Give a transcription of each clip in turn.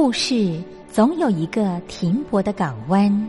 故事总有一个停泊的港湾。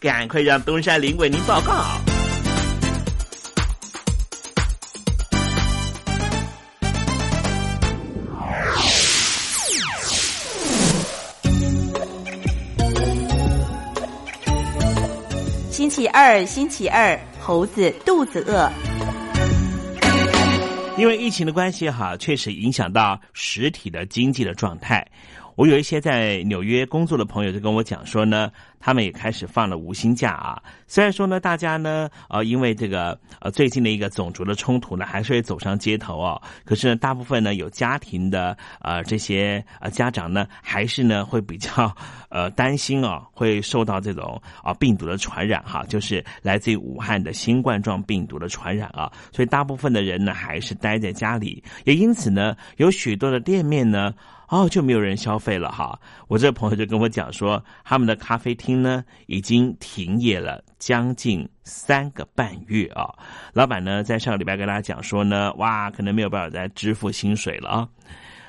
赶快让东山林为您报告。星期二，星期二，猴子肚子饿。因为疫情的关系，哈，确实影响到实体的经济的状态。我有一些在纽约工作的朋友就跟我讲说呢，他们也开始放了无薪假啊。虽然说呢，大家呢，呃，因为这个呃最近的一个种族的冲突呢，还是会走上街头哦。可是呢，大部分呢有家庭的呃这些呃家长呢，还是呢会比较呃担心哦，会受到这种啊病毒的传染哈，就是来自于武汉的新冠状病毒的传染啊。所以大部分的人呢还是待在家里，也因此呢，有许多的店面呢。哦，就没有人消费了哈。我这朋友就跟我讲说，他们的咖啡厅呢已经停业了将近三个半月啊。老板呢在上个礼拜跟大家讲说呢，哇，可能没有办法再支付薪水了啊。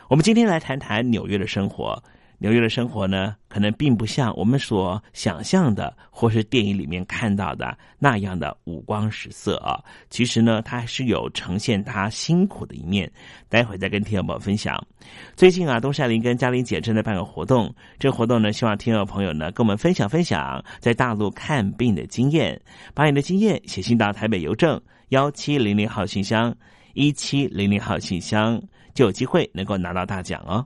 我们今天来谈谈纽约的生活。纽约的生活呢，可能并不像我们所想象的，或是电影里面看到的那样的五光十色啊。其实呢，它还是有呈现它辛苦的一面。待会再跟听友朋友分享。最近啊，东山林跟嘉玲姐正在办个活动，这个活动呢，希望听友朋友呢跟我们分享分享在大陆看病的经验，把你的经验写信到台北邮政幺七零零号信箱一七零零号信箱，就有机会能够拿到大奖哦。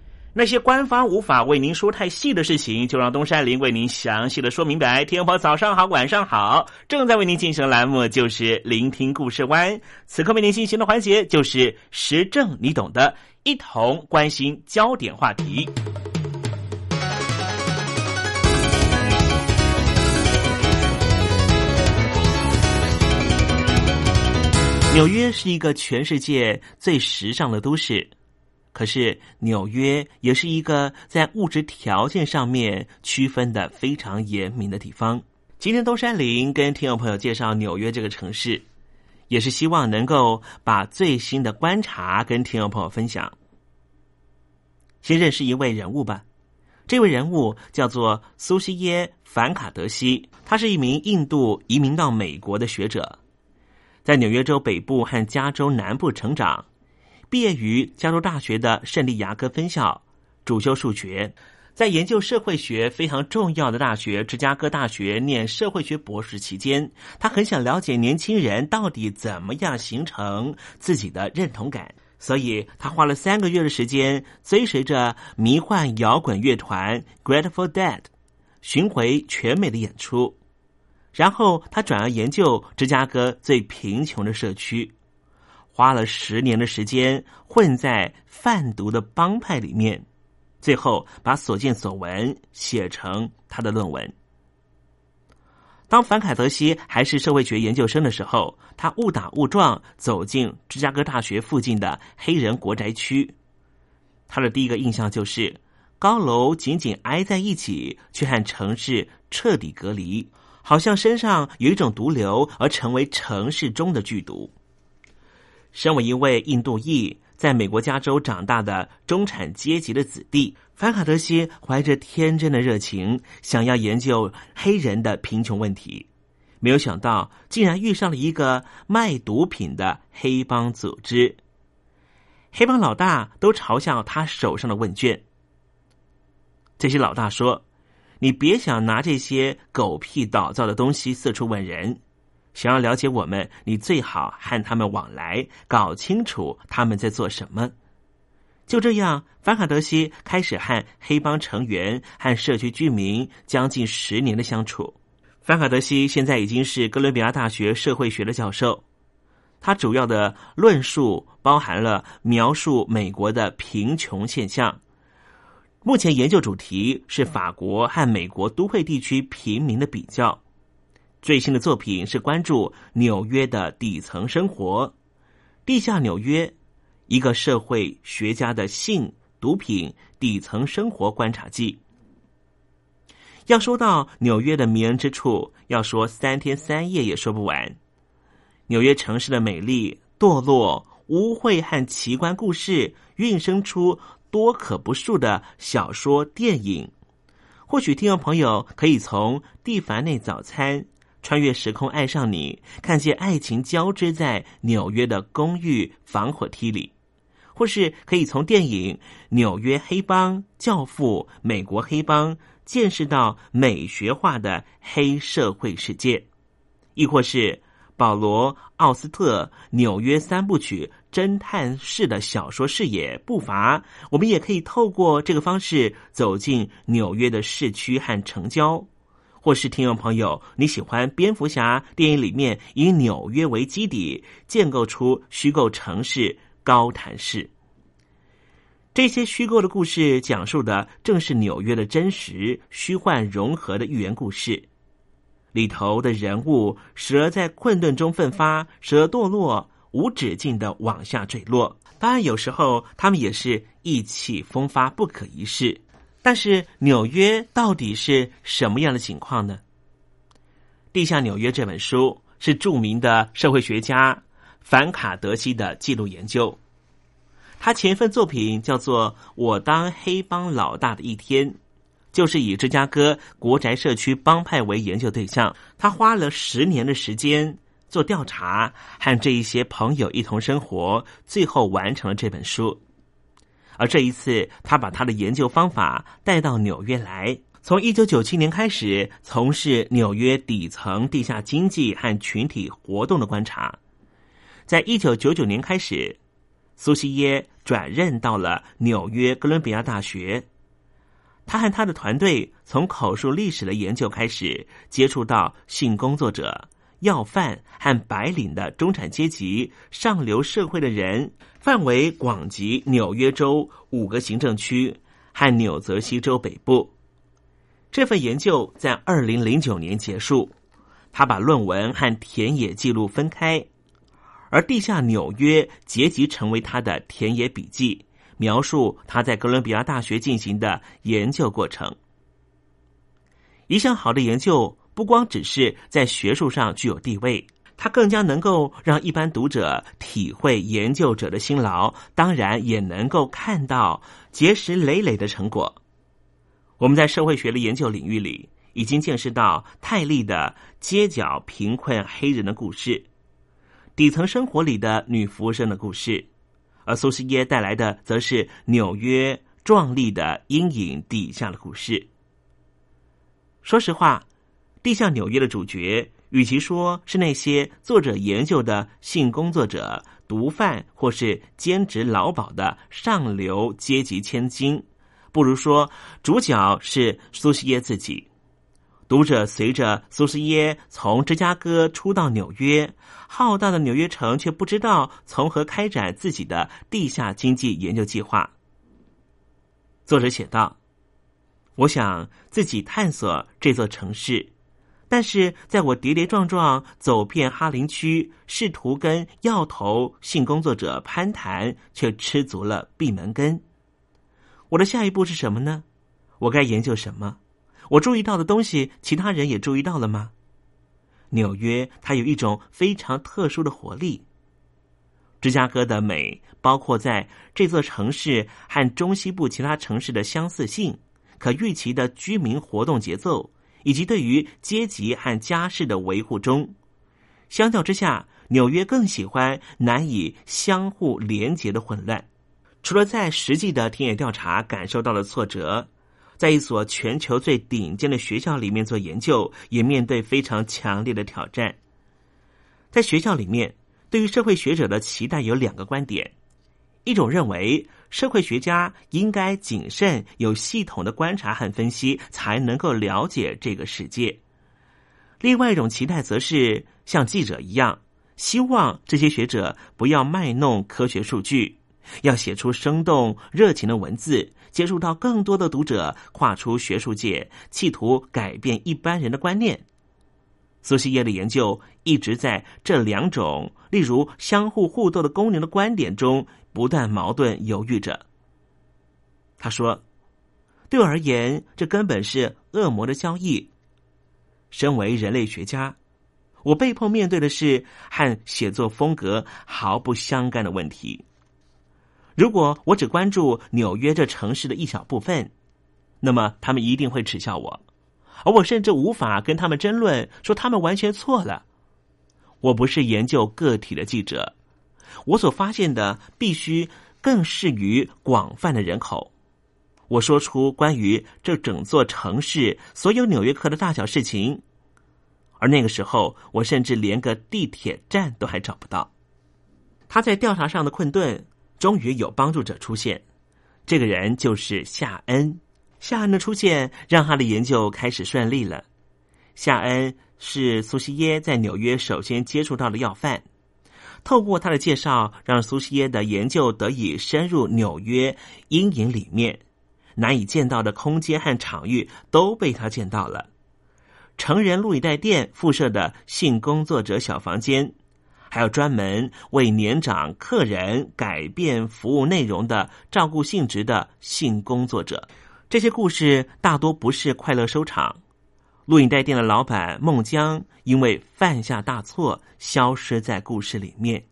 那些官方无法为您说太细的事情，就让东山林为您详细的说明白。天婆早上好，晚上好，正在为您进行的栏目就是聆听故事湾。此刻为您进行的环节就是时政，你懂的，一同关心焦点话题。纽约是一个全世界最时尚的都市。可是纽约也是一个在物质条件上面区分的非常严明的地方。今天东山林跟听众朋友介绍纽约这个城市，也是希望能够把最新的观察跟听众朋友分享。先认识一位人物吧，这位人物叫做苏西耶·凡卡德西，他是一名印度移民到美国的学者，在纽约州北部和加州南部成长。毕业于加州大学的圣地亚哥分校，主修数学，在研究社会学非常重要的大学芝加哥大学念社会学博士期间，他很想了解年轻人到底怎么样形成自己的认同感，所以他花了三个月的时间，追随着迷幻摇滚乐团 Grateful Dead 巡回全美的演出，然后他转而研究芝加哥最贫穷的社区。花了十年的时间混在贩毒的帮派里面，最后把所见所闻写成他的论文。当凡凯德西还是社会学研究生的时候，他误打误撞走进芝加哥大学附近的黑人国宅区。他的第一个印象就是高楼紧紧挨在一起，却和城市彻底隔离，好像身上有一种毒瘤，而成为城市中的剧毒。身为一位印度裔，在美国加州长大的中产阶级的子弟，凡卡德西怀着天真的热情，想要研究黑人的贫穷问题。没有想到，竟然遇上了一个卖毒品的黑帮组织。黑帮老大都嘲笑他手上的问卷。这些老大说：“你别想拿这些狗屁倒灶的东西四处问人。”想要了解我们，你最好和他们往来，搞清楚他们在做什么。就这样，凡卡德西开始和黑帮成员和社区居民将近十年的相处。凡卡德西现在已经是哥伦比亚大学社会学的教授，他主要的论述包含了描述美国的贫穷现象。目前研究主题是法国和美国都会地区平民的比较。最新的作品是关注纽约的底层生活，地下纽约，一个社会学家的性、毒品、底层生活观察记。要说到纽约的迷人之处，要说三天三夜也说不完。纽约城市的美丽、堕落、污秽和奇观故事，孕生出多可不数的小说、电影。或许听众朋友可以从《蒂凡内早餐》。穿越时空爱上你，看见爱情交织在纽约的公寓防火梯里，或是可以从电影《纽约黑帮》《教父》《美国黑帮》见识到美学化的黑社会世界，亦或是保罗·奥斯特《纽约三部曲》侦探式的小说视野步伐，我们也可以透过这个方式走进纽约的市区和城郊。或是听众朋友，你喜欢蝙蝠侠电影里面以纽约为基底建构出虚构城市高谭市？这些虚构的故事讲述的正是纽约的真实虚幻融合的寓言故事，里头的人物时而在困顿中奋发，时而堕落无止境的往下坠落。当然，有时候他们也是意气风发、不可一世。但是纽约到底是什么样的情况呢？《地下纽约》这本书是著名的社会学家凡卡德西的记录研究。他前一份作品叫做《我当黑帮老大的一天》，就是以芝加哥国宅社区帮派为研究对象。他花了十年的时间做调查，和这一些朋友一同生活，最后完成了这本书。而这一次，他把他的研究方法带到纽约来，从一九九七年开始从事纽约底层地下经济和群体活动的观察。在一九九九年开始，苏西耶转任到了纽约哥伦比亚大学。他和他的团队从口述历史的研究开始，接触到性工作者、要犯和白领的中产阶级、上流社会的人，范围广及纽约州五个行政区和纽泽西州北部。这份研究在二零零九年结束，他把论文和田野记录分开，而地下纽约结集成为他的田野笔记。描述他在哥伦比亚大学进行的研究过程。一项好的研究不光只是在学术上具有地位，它更加能够让一般读者体会研究者的辛劳，当然也能够看到结石累累的成果。我们在社会学的研究领域里，已经见识到泰利的街角贫困黑人的故事，底层生活里的女服务生的故事。而苏西耶带来的，则是纽约壮丽的阴影底下的故事。说实话，地下纽约的主角，与其说是那些作者研究的性工作者、毒贩或是兼职劳保的上流阶级千金，不如说主角是苏西耶自己。读者随着苏西耶从芝加哥出到纽约，浩大的纽约城却不知道从何开展自己的地下经济研究计划。作者写道：“我想自己探索这座城市，但是在我跌跌撞撞走遍哈林区，试图跟要头性工作者攀谈，却吃足了闭门羹。我的下一步是什么呢？我该研究什么？”我注意到的东西，其他人也注意到了吗？纽约它有一种非常特殊的活力。芝加哥的美，包括在这座城市和中西部其他城市的相似性、可预期的居民活动节奏，以及对于阶级和家世的维护中。相较之下，纽约更喜欢难以相互连结的混乱。除了在实际的田野调查感受到了挫折。在一所全球最顶尖的学校里面做研究，也面对非常强烈的挑战。在学校里面，对于社会学者的期待有两个观点：一种认为社会学家应该谨慎、有系统的观察和分析，才能够了解这个世界；另外一种期待则是像记者一样，希望这些学者不要卖弄科学数据，要写出生动、热情的文字。接触到更多的读者，跨出学术界，企图改变一般人的观念。苏西耶的研究一直在这两种，例如相互互动的功能的观点中不断矛盾犹豫着。他说：“对我而言，这根本是恶魔的交易。身为人类学家，我被迫面对的是和写作风格毫不相干的问题。”如果我只关注纽约这城市的一小部分，那么他们一定会耻笑我，而我甚至无法跟他们争论，说他们完全错了。我不是研究个体的记者，我所发现的必须更适于广泛的人口。我说出关于这整座城市所有纽约客的大小事情，而那个时候，我甚至连个地铁站都还找不到。他在调查上的困顿。终于有帮助者出现，这个人就是夏恩。夏恩的出现让他的研究开始顺利了。夏恩是苏西耶在纽约首先接触到的要犯，透过他的介绍，让苏西耶的研究得以深入纽约阴影里面，难以见到的空间和场域都被他见到了。成人录影带店附设的性工作者小房间。还有专门为年长客人改变服务内容的照顾性质的性工作者，这些故事大多不是快乐收场。录影带店的老板孟江因为犯下大错，消失在故事里面。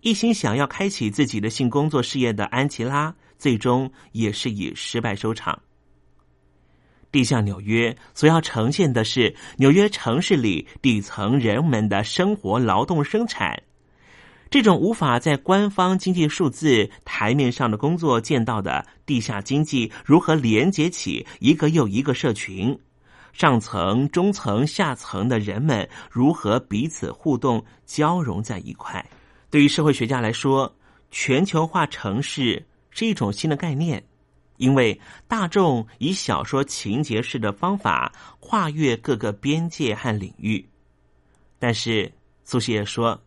一心想要开启自己的性工作事业的安琪拉，最终也是以失败收场。地下纽约所要呈现的是纽约城市里底层人们的生活、劳动、生产，这种无法在官方经济数字台面上的工作见到的地下经济如何连接起一个又一个社群，上层、中层、下层的人们如何彼此互动、交融在一块。对于社会学家来说，全球化城市是一种新的概念，因为大众以小说情节式的方法跨越各个边界和领域。但是苏西也说：“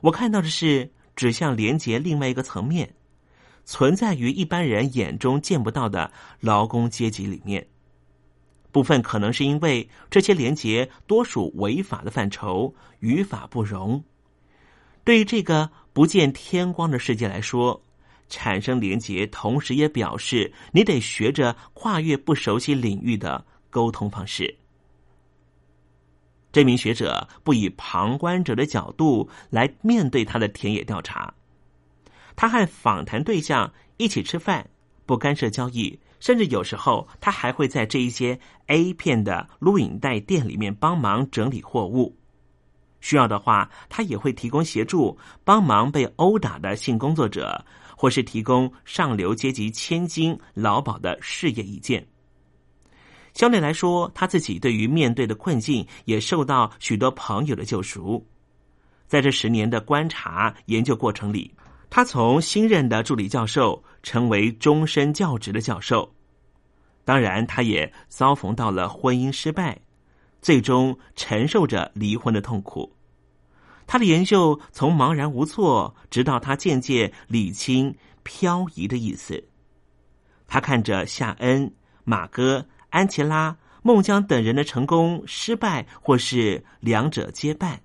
我看到的是指向连接另外一个层面，存在于一般人眼中见不到的劳工阶级里面。部分可能是因为这些连接多属违法的范畴，与法不容。对于这个不见天光的世界来说，产生连结，同时也表示你得学着跨越不熟悉领域的沟通方式。”这名学者不以旁观者的角度来面对他的田野调查，他和访谈对象一起吃饭，不干涉交易，甚至有时候他还会在这一些 A 片的录影带店里面帮忙整理货物。需要的话，他也会提供协助，帮忙被殴打的性工作者，或是提供上流阶级千金劳保的事业意见。相对来说，他自己对于面对的困境也受到许多朋友的救赎。在这十年的观察研究过程里，他从新任的助理教授成为终身教职的教授。当然，他也遭逢到了婚姻失败，最终承受着离婚的痛苦。他的研究从茫然无措，直到他渐渐理清漂移的意思。他看着夏恩、马哥。安琪拉、孟姜等人的成功、失败，或是两者皆败。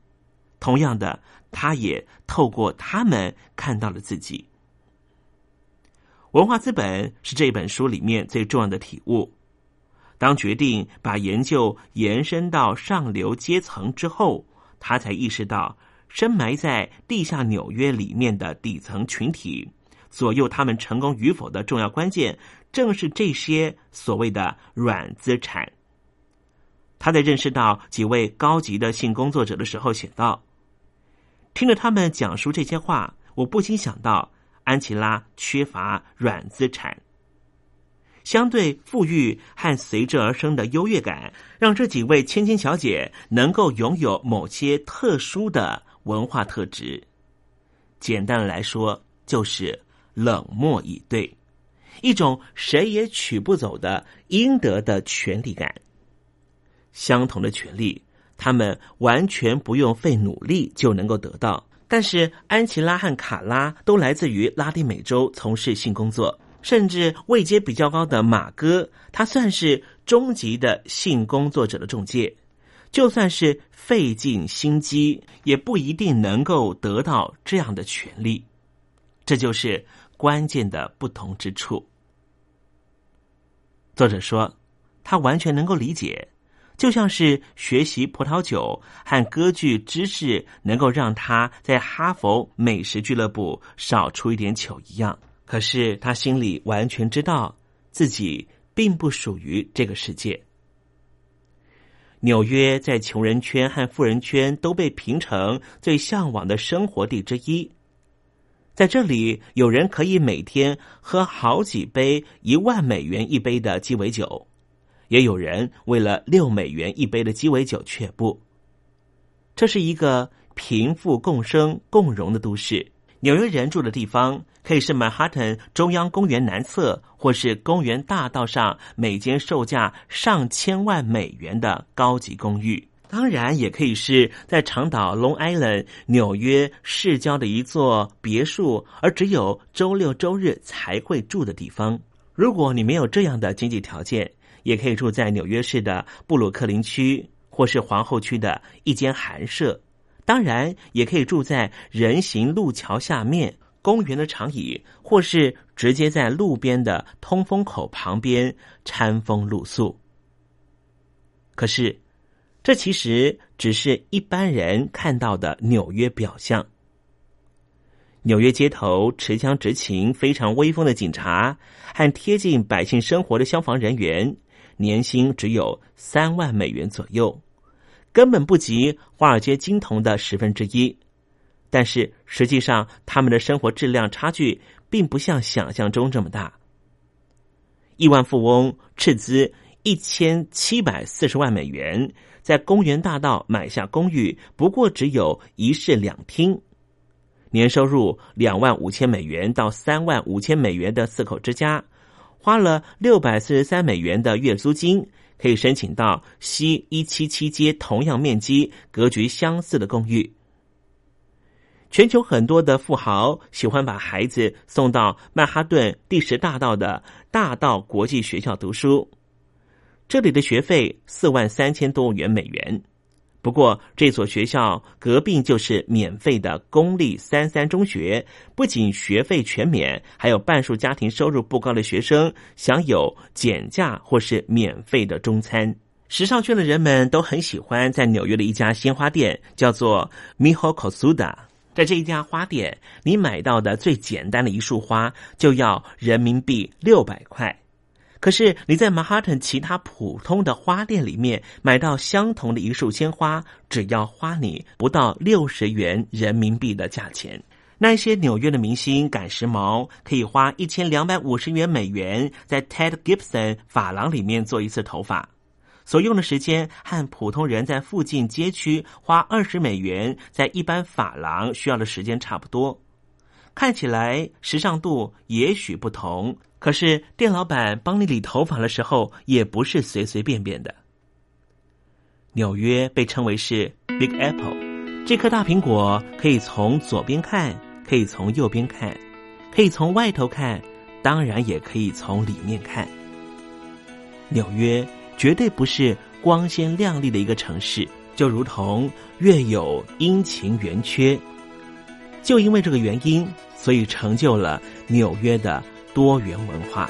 同样的，他也透过他们看到了自己。文化资本是这本书里面最重要的体悟。当决定把研究延伸到上流阶层之后，他才意识到，深埋在地下纽约里面的底层群体，左右他们成功与否的重要关键。正是这些所谓的软资产。他在认识到几位高级的性工作者的时候写道：“听着他们讲述这些话，我不禁想到，安琪拉缺乏软资产。相对富裕和随之而生的优越感，让这几位千金小姐能够拥有某些特殊的文化特质。简单来说，就是冷漠以对。”一种谁也取不走的应得的权利感。相同的权利，他们完全不用费努力就能够得到。但是安琪拉和卡拉都来自于拉丁美洲，从事性工作，甚至位阶比较高的马哥，他算是终极的性工作者的中介。就算是费尽心机，也不一定能够得到这样的权利。这就是。关键的不同之处，作者说，他完全能够理解，就像是学习葡萄酒和歌剧知识能够让他在哈佛美食俱乐部少出一点糗一样。可是他心里完全知道自己并不属于这个世界。纽约在穷人圈和富人圈都被评成最向往的生活地之一。在这里，有人可以每天喝好几杯一万美元一杯的鸡尾酒，也有人为了六美元一杯的鸡尾酒却步。这是一个贫富共生共荣的都市。纽约人住的地方可以是曼哈顿中央公园南侧，或是公园大道上每间售价上千万美元的高级公寓。当然，也可以是在长岛 Long Island 纽约市郊的一座别墅，而只有周六周日才会住的地方。如果你没有这样的经济条件，也可以住在纽约市的布鲁克林区，或是皇后区的一间寒舍。当然，也可以住在人行路桥下面、公园的长椅，或是直接在路边的通风口旁边餐风露宿。可是。这其实只是一般人看到的纽约表象。纽约街头持枪执勤、非常威风的警察和贴近百姓生活的消防人员，年薪只有三万美元左右，根本不及华尔街金童的十分之一。但是实际上，他们的生活质量差距并不像想象中这么大。亿万富翁斥资一千七百四十万美元。在公园大道买下公寓，不过只有一室两厅。年收入两万五千美元到三万五千美元的四口之家，花了六百四十三美元的月租金，可以申请到西一七七街同样面积、格局相似的公寓。全球很多的富豪喜欢把孩子送到曼哈顿第十大道的大道国际学校读书，这里的学费四万三千多元美元。不过，这所学校隔壁就是免费的公立三三中学，不仅学费全免，还有半数家庭收入不高的学生享有减价或是免费的中餐。时尚圈的人们都很喜欢在纽约的一家鲜花店，叫做 Miho Kosuda。在这一家花店，你买到的最简单的一束花就要人民币六百块。可是你在曼哈顿其他普通的花店里面买到相同的一束鲜花，只要花你不到六十元人民币的价钱。那些纽约的明星赶时髦，可以花一千两百五十元美元在 Ted Gibson 发廊里面做一次头发，所用的时间和普通人在附近街区花二十美元在一般发廊需要的时间差不多。看起来时尚度也许不同。可是店老板帮你理头发的时候，也不是随随便便的。纽约被称为是 Big Apple，这颗大苹果可以从左边看，可以从右边看，可以从外头看，当然也可以从里面看。纽约绝对不是光鲜亮丽的一个城市，就如同月有阴晴圆缺。就因为这个原因，所以成就了纽约的。多元文化。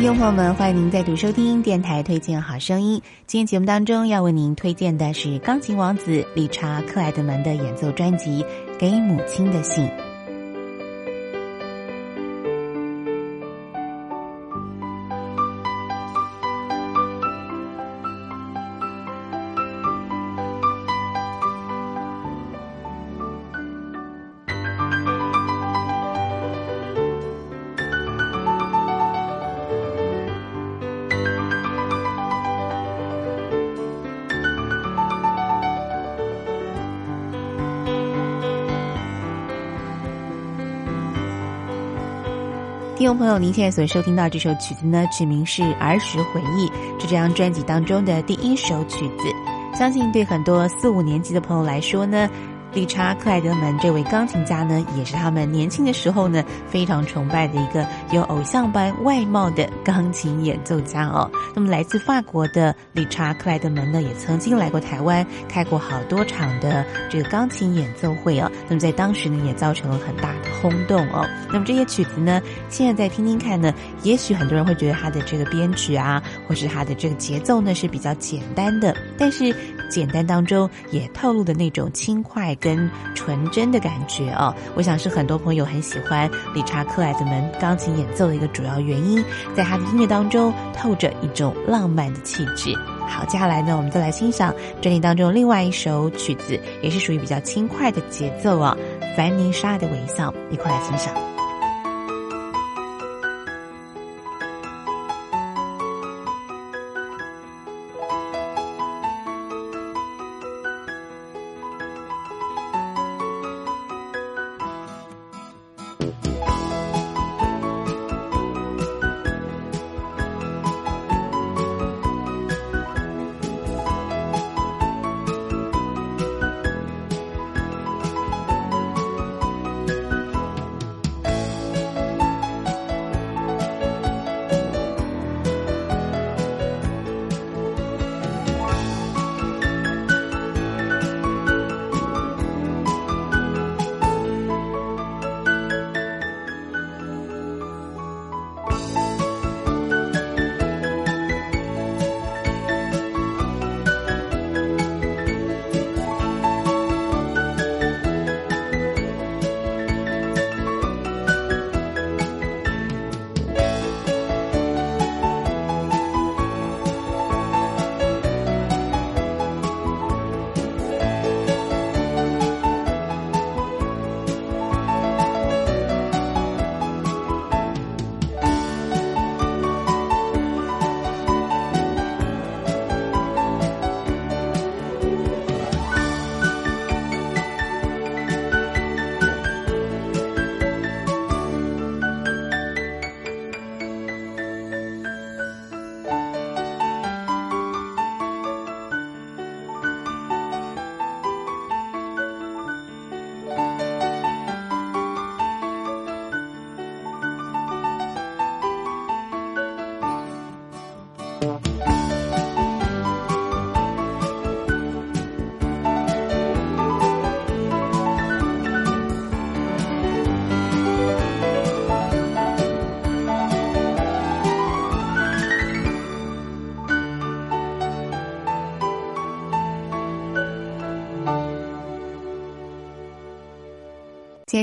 听众朋友们，欢迎您再度收听电台推荐好声音。今天节目当中要为您推荐的是钢琴王子理查克莱德门的演奏专辑《给母亲的信》。众朋友，您现在所收听到这首曲子呢，取名是《儿时回忆》，是这张专辑当中的第一首曲子。相信对很多四五年级的朋友来说呢。理查克莱德门这位钢琴家呢，也是他们年轻的时候呢非常崇拜的一个有偶像般外貌的钢琴演奏家哦。那么来自法国的理查克莱德门呢，也曾经来过台湾，开过好多场的这个钢琴演奏会哦。那么在当时呢，也造成了很大的轰动哦。那么这些曲子呢，现在再听听看呢，也许很多人会觉得他的这个编曲啊，或是他的这个节奏呢是比较简单的，但是简单当中也透露的那种轻快。跟纯真的感觉哦，我想是很多朋友很喜欢理查克莱德门钢琴演奏的一个主要原因，在他的音乐当中透着一种浪漫的气质。好，接下来呢，我们再来欣赏专辑当中另外一首曲子，也是属于比较轻快的节奏啊，《凡妮莎的微笑》，一块来欣赏。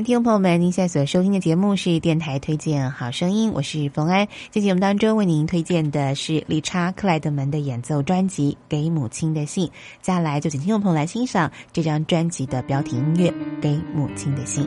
听众朋友们，您现在所收听的节目是电台推荐好声音，我是冯安。在节目当中为您推荐的是理查克莱德门的演奏专辑《给母亲的信》。接下来就请听众朋友来欣赏这张专辑的标题音乐《给母亲的信》。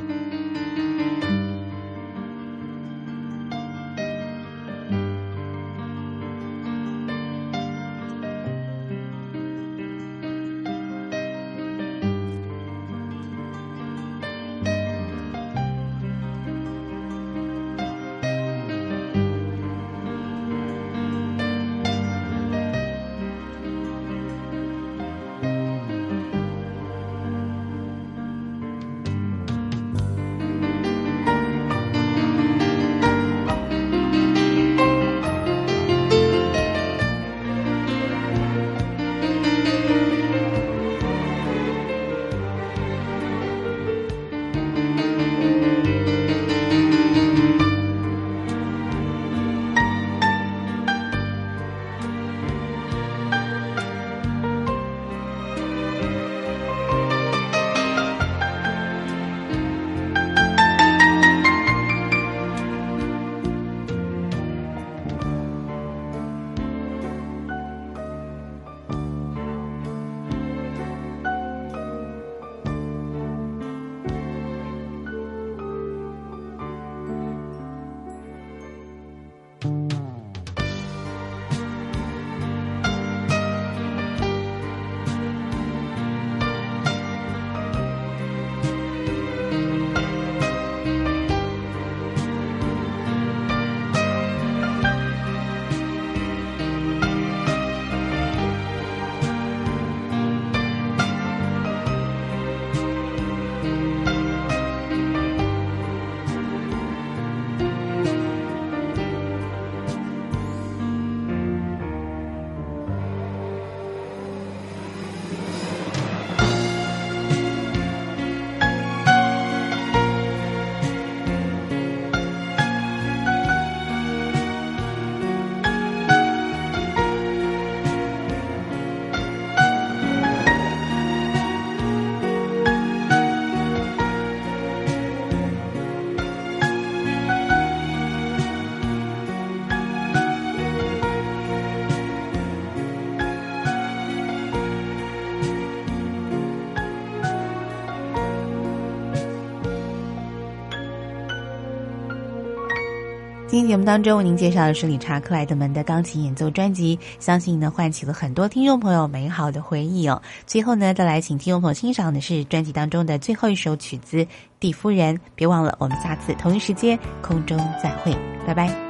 节目当中为您介绍的是理查克莱德门的钢琴演奏专辑，相信呢唤起了很多听众朋友美好的回忆哦。最后呢，再来请听众朋友欣赏的是专辑当中的最后一首曲子《蒂夫人》。别忘了，我们下次同一时间空中再会，拜拜。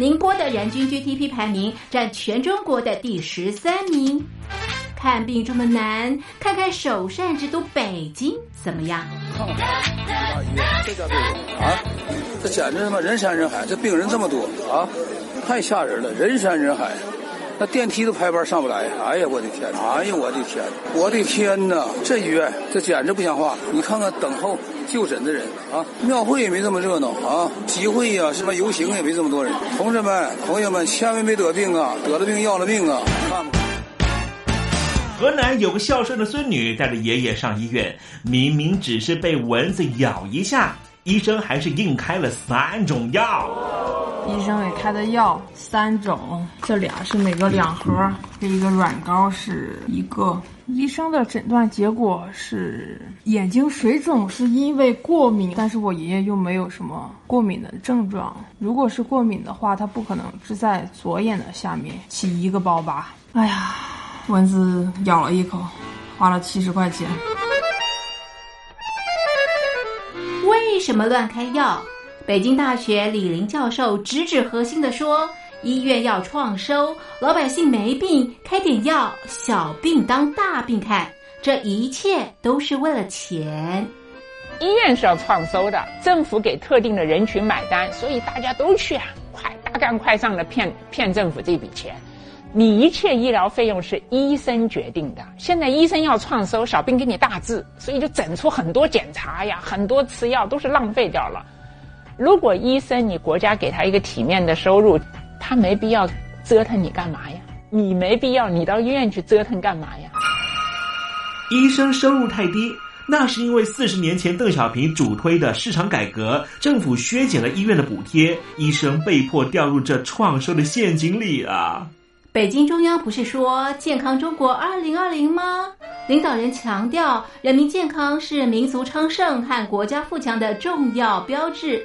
宁波的人均 GDP 排名占全中国的第十三名。看病这么难，看看首善之都北京怎么样？大医院，这家病啊，这简直他妈人山人海，这病人这么多啊，太吓人了，人山人海。那电梯都排班上不来，哎呀，我的天！哎呀，我的天！我的天哪！这医院这简直不像话！你看看等候就诊的人啊，庙会也没这么热闹啊，集会呀，什么游行也没这么多人。同志们、朋友们，千万别得病啊！得了病要了命啊！看吧。河南有个孝顺的孙女带着爷爷上医院，明明只是被蚊子咬一下，医生还是硬开了三种药。医生给开的药三种，这俩是每个两盒，这一个软膏是一个。医生的诊断结果是眼睛水肿，是因为过敏，但是我爷爷又没有什么过敏的症状。如果是过敏的话，他不可能只在左眼的下面起一个包吧。哎呀，蚊子咬了一口，花了七十块钱。为什么乱开药？北京大学李林教授直指核心的说。医院要创收，老百姓没病，开点药，小病当大病看，这一切都是为了钱。医院是要创收的，政府给特定的人群买单，所以大家都去啊，快大干快上的骗骗政府这笔钱。你一切医疗费用是医生决定的，现在医生要创收，小病给你大治，所以就整出很多检查呀，很多吃药都是浪费掉了。如果医生你国家给他一个体面的收入。他没必要折腾你干嘛呀？你没必要，你到医院去折腾干嘛呀？医生收入太低，那是因为四十年前邓小平主推的市场改革，政府削减了医院的补贴，医生被迫掉入这创收的陷阱里啊！北京中央不是说健康中国二零二零吗？领导人强调，人民健康是民族昌盛和国家富强的重要标志。